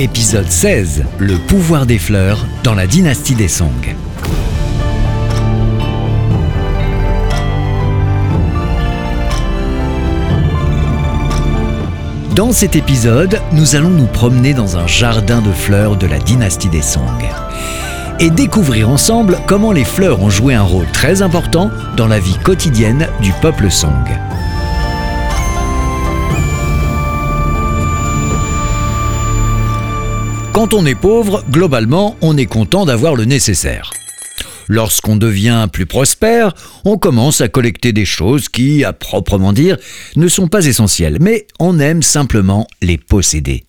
Épisode 16 Le pouvoir des fleurs dans la dynastie des Song. Dans cet épisode, nous allons nous promener dans un jardin de fleurs de la dynastie des Song et découvrir ensemble comment les fleurs ont joué un rôle très important dans la vie quotidienne du peuple Song. Quand on est pauvre, globalement, on est content d'avoir le nécessaire. Lorsqu'on devient plus prospère, on commence à collecter des choses qui, à proprement dire, ne sont pas essentielles, mais on aime simplement les posséder.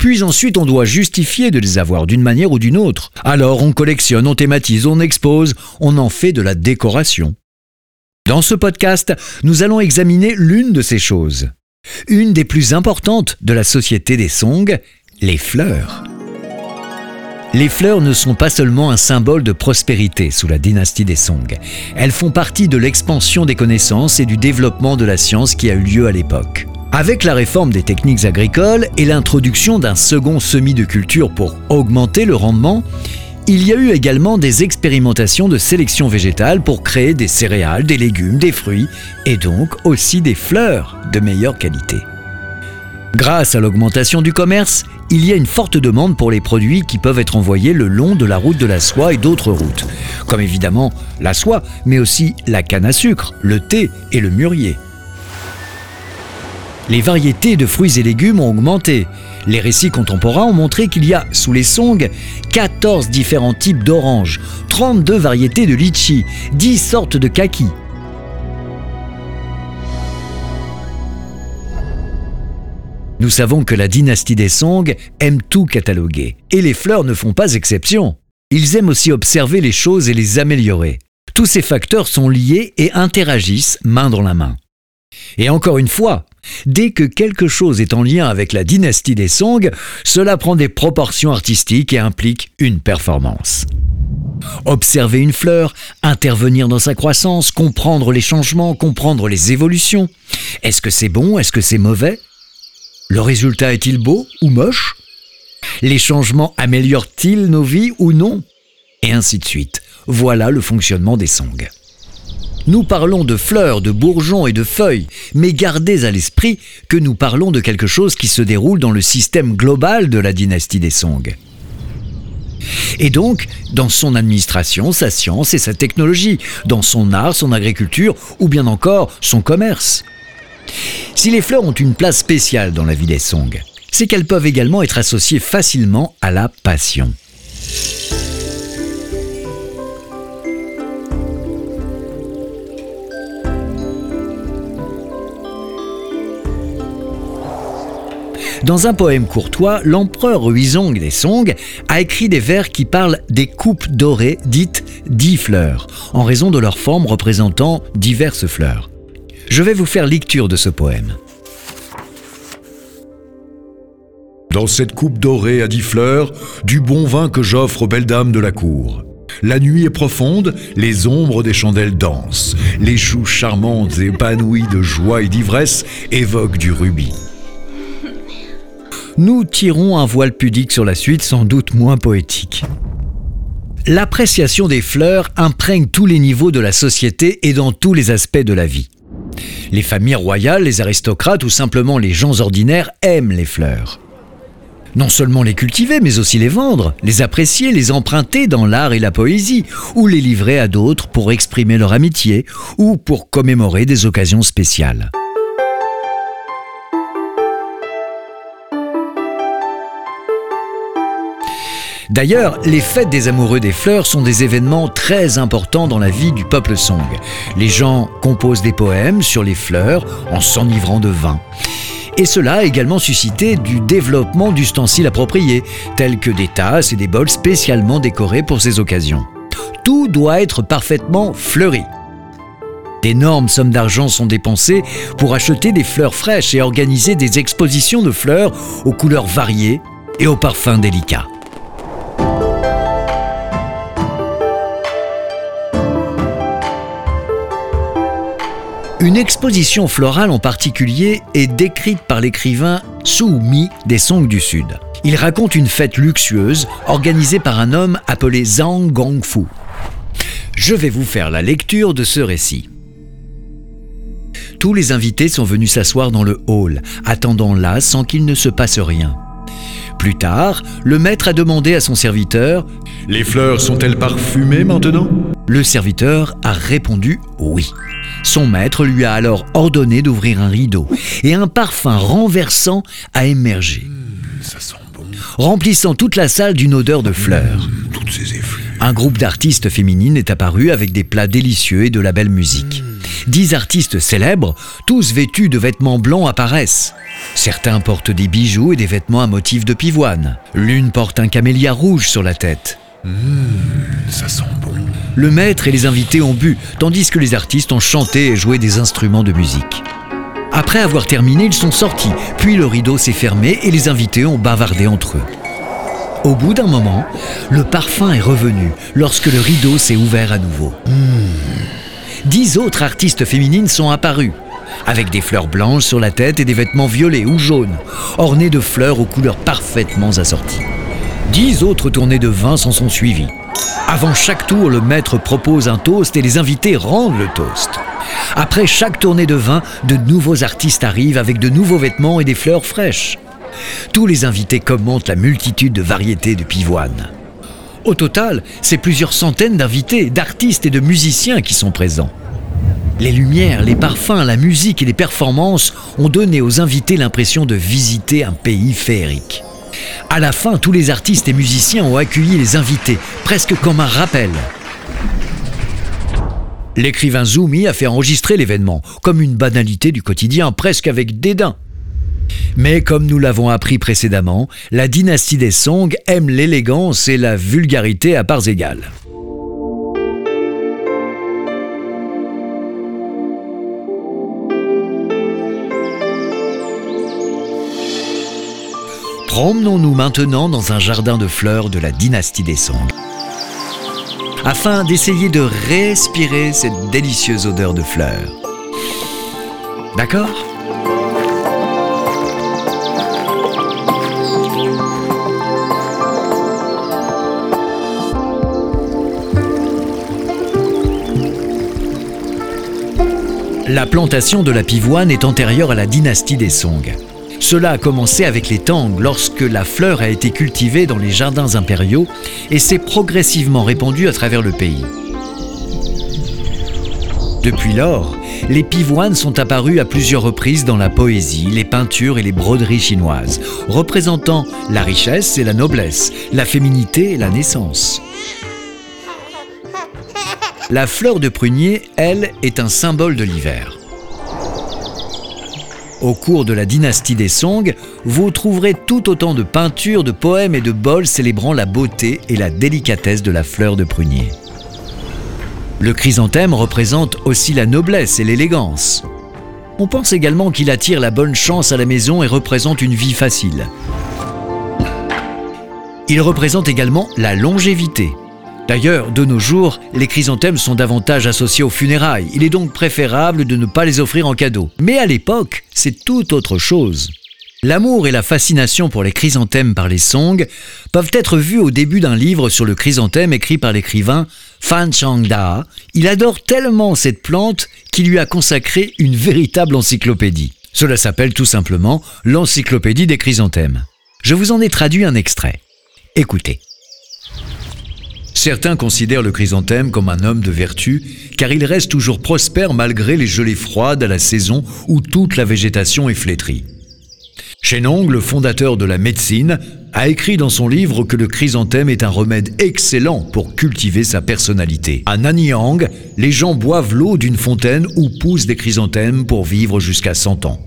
Puis ensuite, on doit justifier de les avoir d'une manière ou d'une autre. Alors on collectionne, on thématise, on expose, on en fait de la décoration. Dans ce podcast, nous allons examiner l'une de ces choses. Une des plus importantes de la société des Song, les fleurs. Les fleurs ne sont pas seulement un symbole de prospérité sous la dynastie des Song. Elles font partie de l'expansion des connaissances et du développement de la science qui a eu lieu à l'époque. Avec la réforme des techniques agricoles et l'introduction d'un second semis de culture pour augmenter le rendement, il y a eu également des expérimentations de sélection végétale pour créer des céréales, des légumes, des fruits et donc aussi des fleurs de meilleure qualité. Grâce à l'augmentation du commerce, il y a une forte demande pour les produits qui peuvent être envoyés le long de la route de la soie et d'autres routes, comme évidemment la soie, mais aussi la canne à sucre, le thé et le mûrier. Les variétés de fruits et légumes ont augmenté. Les récits contemporains ont montré qu'il y a, sous les Song, 14 différents types d'oranges, 32 variétés de litchi, 10 sortes de kaki, Nous savons que la dynastie des Song aime tout cataloguer, et les fleurs ne font pas exception. Ils aiment aussi observer les choses et les améliorer. Tous ces facteurs sont liés et interagissent main dans la main. Et encore une fois, dès que quelque chose est en lien avec la dynastie des Song, cela prend des proportions artistiques et implique une performance. Observer une fleur, intervenir dans sa croissance, comprendre les changements, comprendre les évolutions. Est-ce que c'est bon Est-ce que c'est mauvais? Le résultat est-il beau ou moche? Les changements améliorent-ils nos vies ou non? Et ainsi de suite. Voilà le fonctionnement des songs. Nous parlons de fleurs, de bourgeons et de feuilles, mais gardez à l'esprit que nous parlons de quelque chose qui se déroule dans le système global de la dynastie des Song. Et donc, dans son administration, sa science et sa technologie, dans son art, son agriculture, ou bien encore son commerce. Si les fleurs ont une place spéciale dans la vie des Song, c'est qu'elles peuvent également être associées facilement à la passion. Dans un poème courtois, l'empereur Huizong des Song a écrit des vers qui parlent des coupes dorées dites dix fleurs, en raison de leur forme représentant diverses fleurs. Je vais vous faire lecture de ce poème. Dans cette coupe dorée à dix fleurs, du bon vin que j'offre aux belles dames de la cour. La nuit est profonde, les ombres des chandelles dansent, les joues charmantes et épanouies de joie et d'ivresse évoquent du rubis. Nous tirons un voile pudique sur la suite, sans doute moins poétique. L'appréciation des fleurs imprègne tous les niveaux de la société et dans tous les aspects de la vie. Les familles royales, les aristocrates ou simplement les gens ordinaires aiment les fleurs. Non seulement les cultiver, mais aussi les vendre, les apprécier, les emprunter dans l'art et la poésie, ou les livrer à d'autres pour exprimer leur amitié, ou pour commémorer des occasions spéciales. D'ailleurs, les fêtes des amoureux des fleurs sont des événements très importants dans la vie du peuple Song. Les gens composent des poèmes sur les fleurs en s'enivrant de vin. Et cela a également suscité du développement d'ustensiles appropriés, tels que des tasses et des bols spécialement décorés pour ces occasions. Tout doit être parfaitement fleuri. D'énormes sommes d'argent sont dépensées pour acheter des fleurs fraîches et organiser des expositions de fleurs aux couleurs variées et aux parfums délicats. Une exposition florale en particulier est décrite par l'écrivain Su Mi des Song du Sud. Il raconte une fête luxueuse organisée par un homme appelé Zhang Gongfu. Je vais vous faire la lecture de ce récit. Tous les invités sont venus s'asseoir dans le hall, attendant là sans qu'il ne se passe rien. Plus tard, le maître a demandé à son serviteur ⁇ Les fleurs sont-elles parfumées maintenant ?⁇ Le serviteur a répondu oui. Son maître lui a alors ordonné d'ouvrir un rideau et un parfum renversant a émergé. Mmh, ça sent bon. Remplissant toute la salle d'une odeur de fleurs. Mmh, toutes ces effluves. Un groupe d'artistes féminines est apparu avec des plats délicieux et de la belle musique. Dix artistes célèbres, tous vêtus de vêtements blancs, apparaissent. Certains portent des bijoux et des vêtements à motif de pivoine. L'une porte un camélia rouge sur la tête. Mmh, ça sent bon. Le maître et les invités ont bu, tandis que les artistes ont chanté et joué des instruments de musique. Après avoir terminé, ils sont sortis, puis le rideau s'est fermé et les invités ont bavardé entre eux. Au bout d'un moment, le parfum est revenu lorsque le rideau s'est ouvert à nouveau. Dix autres artistes féminines sont apparues, avec des fleurs blanches sur la tête et des vêtements violets ou jaunes, ornés de fleurs aux couleurs parfaitement assorties. Dix autres tournées de vin s'en sont suivies. Avant chaque tour, le maître propose un toast et les invités rendent le toast. Après chaque tournée de vin, de nouveaux artistes arrivent avec de nouveaux vêtements et des fleurs fraîches. Tous les invités commentent la multitude de variétés de pivoine. Au total, c'est plusieurs centaines d'invités, d'artistes et de musiciens qui sont présents. Les lumières, les parfums, la musique et les performances ont donné aux invités l'impression de visiter un pays féerique. À la fin, tous les artistes et musiciens ont accueilli les invités, presque comme un rappel. L'écrivain Zumi a fait enregistrer l'événement, comme une banalité du quotidien, presque avec dédain. Mais comme nous l'avons appris précédemment, la dynastie des Song aime l'élégance et la vulgarité à parts égales. Promenons-nous maintenant dans un jardin de fleurs de la dynastie des Song, afin d'essayer de respirer cette délicieuse odeur de fleurs. D'accord? La plantation de la pivoine est antérieure à la dynastie des Song. Cela a commencé avec les Tang lorsque la fleur a été cultivée dans les jardins impériaux et s'est progressivement répandue à travers le pays. Depuis lors, les pivoines sont apparues à plusieurs reprises dans la poésie, les peintures et les broderies chinoises, représentant la richesse et la noblesse, la féminité et la naissance. La fleur de prunier, elle, est un symbole de l'hiver. Au cours de la dynastie des Song, vous trouverez tout autant de peintures, de poèmes et de bols célébrant la beauté et la délicatesse de la fleur de prunier. Le chrysanthème représente aussi la noblesse et l'élégance. On pense également qu'il attire la bonne chance à la maison et représente une vie facile. Il représente également la longévité. D'ailleurs, de nos jours, les chrysanthèmes sont davantage associés aux funérailles. Il est donc préférable de ne pas les offrir en cadeau. Mais à l'époque, c'est tout autre chose. L'amour et la fascination pour les chrysanthèmes par les Song peuvent être vus au début d'un livre sur le chrysanthème écrit par l'écrivain Fan Changda. Il adore tellement cette plante qu'il lui a consacré une véritable encyclopédie. Cela s'appelle tout simplement l'encyclopédie des chrysanthèmes. Je vous en ai traduit un extrait. Écoutez. Certains considèrent le chrysanthème comme un homme de vertu, car il reste toujours prospère malgré les gelées froides à la saison où toute la végétation est flétrie. Chénong, le fondateur de la médecine, a écrit dans son livre que le chrysanthème est un remède excellent pour cultiver sa personnalité. À Nanyang, les gens boivent l'eau d'une fontaine où poussent des chrysanthèmes pour vivre jusqu'à 100 ans.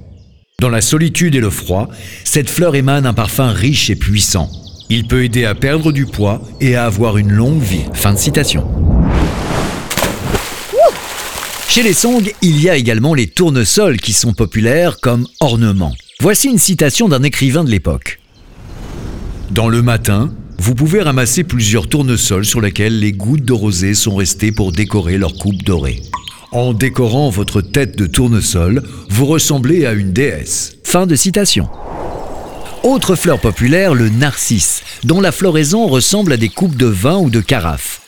Dans la solitude et le froid, cette fleur émane un parfum riche et puissant. Il peut aider à perdre du poids et à avoir une longue vie. Fin de citation. Chez les Song, il y a également les tournesols qui sont populaires comme ornements. Voici une citation d'un écrivain de l'époque. Dans le matin, vous pouvez ramasser plusieurs tournesols sur lesquels les gouttes de rosée sont restées pour décorer leur coupe dorée. En décorant votre tête de tournesol, vous ressemblez à une déesse. Fin de citation. Autre fleur populaire, le narcisse, dont la floraison ressemble à des coupes de vin ou de carafes.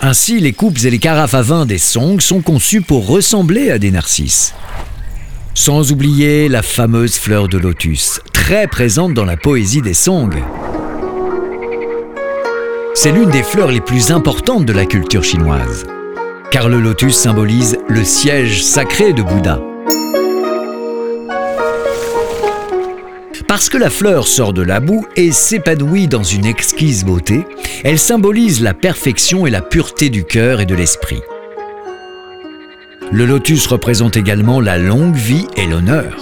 Ainsi, les coupes et les carafes à vin des songs sont conçues pour ressembler à des narcisses. Sans oublier la fameuse fleur de lotus, très présente dans la poésie des songs. C'est l'une des fleurs les plus importantes de la culture chinoise, car le lotus symbolise le siège sacré de Bouddha. Parce que la fleur sort de la boue et s'épanouit dans une exquise beauté, elle symbolise la perfection et la pureté du cœur et de l'esprit. Le lotus représente également la longue vie et l'honneur.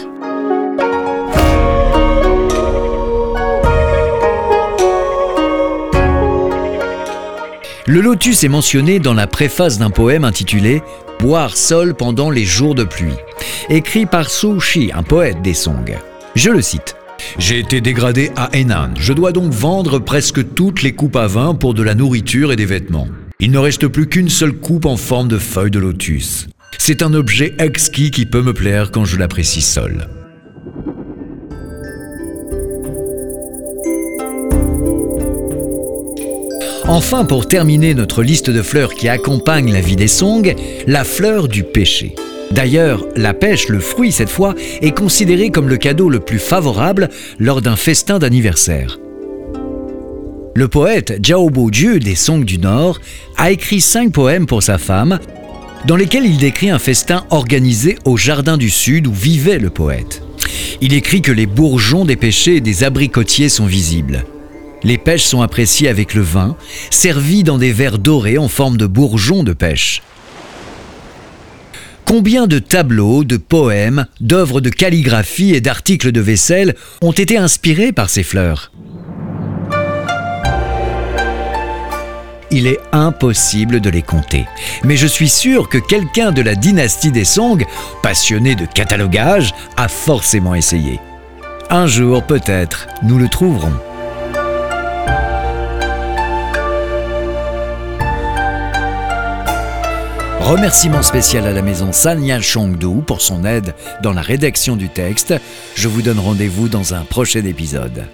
Le lotus est mentionné dans la préface d'un poème intitulé Boire seul pendant les jours de pluie, écrit par Su Shi, un poète des Song. Je le cite. J'ai été dégradé à Henan. Je dois donc vendre presque toutes les coupes à vin pour de la nourriture et des vêtements. Il ne reste plus qu'une seule coupe en forme de feuille de lotus. C'est un objet exquis qui peut me plaire quand je l'apprécie seul. Enfin, pour terminer notre liste de fleurs qui accompagnent la vie des songs, la fleur du péché. D'ailleurs, la pêche, le fruit cette fois, est considéré comme le cadeau le plus favorable lors d'un festin d'anniversaire. Le poète Jiao Dieu des Songs du Nord a écrit cinq poèmes pour sa femme, dans lesquels il décrit un festin organisé au Jardin du Sud où vivait le poète. Il écrit que les bourgeons des pêchers et des abricotiers sont visibles. Les pêches sont appréciées avec le vin, servis dans des verres dorés en forme de bourgeons de pêche. Combien de tableaux, de poèmes, d'œuvres de calligraphie et d'articles de vaisselle ont été inspirés par ces fleurs? Il est impossible de les compter. Mais je suis sûr que quelqu'un de la dynastie des Song, passionné de catalogage, a forcément essayé. Un jour peut-être, nous le trouverons. Remerciement spécial à la maison Sanya Chongdu pour son aide dans la rédaction du texte. Je vous donne rendez-vous dans un prochain épisode.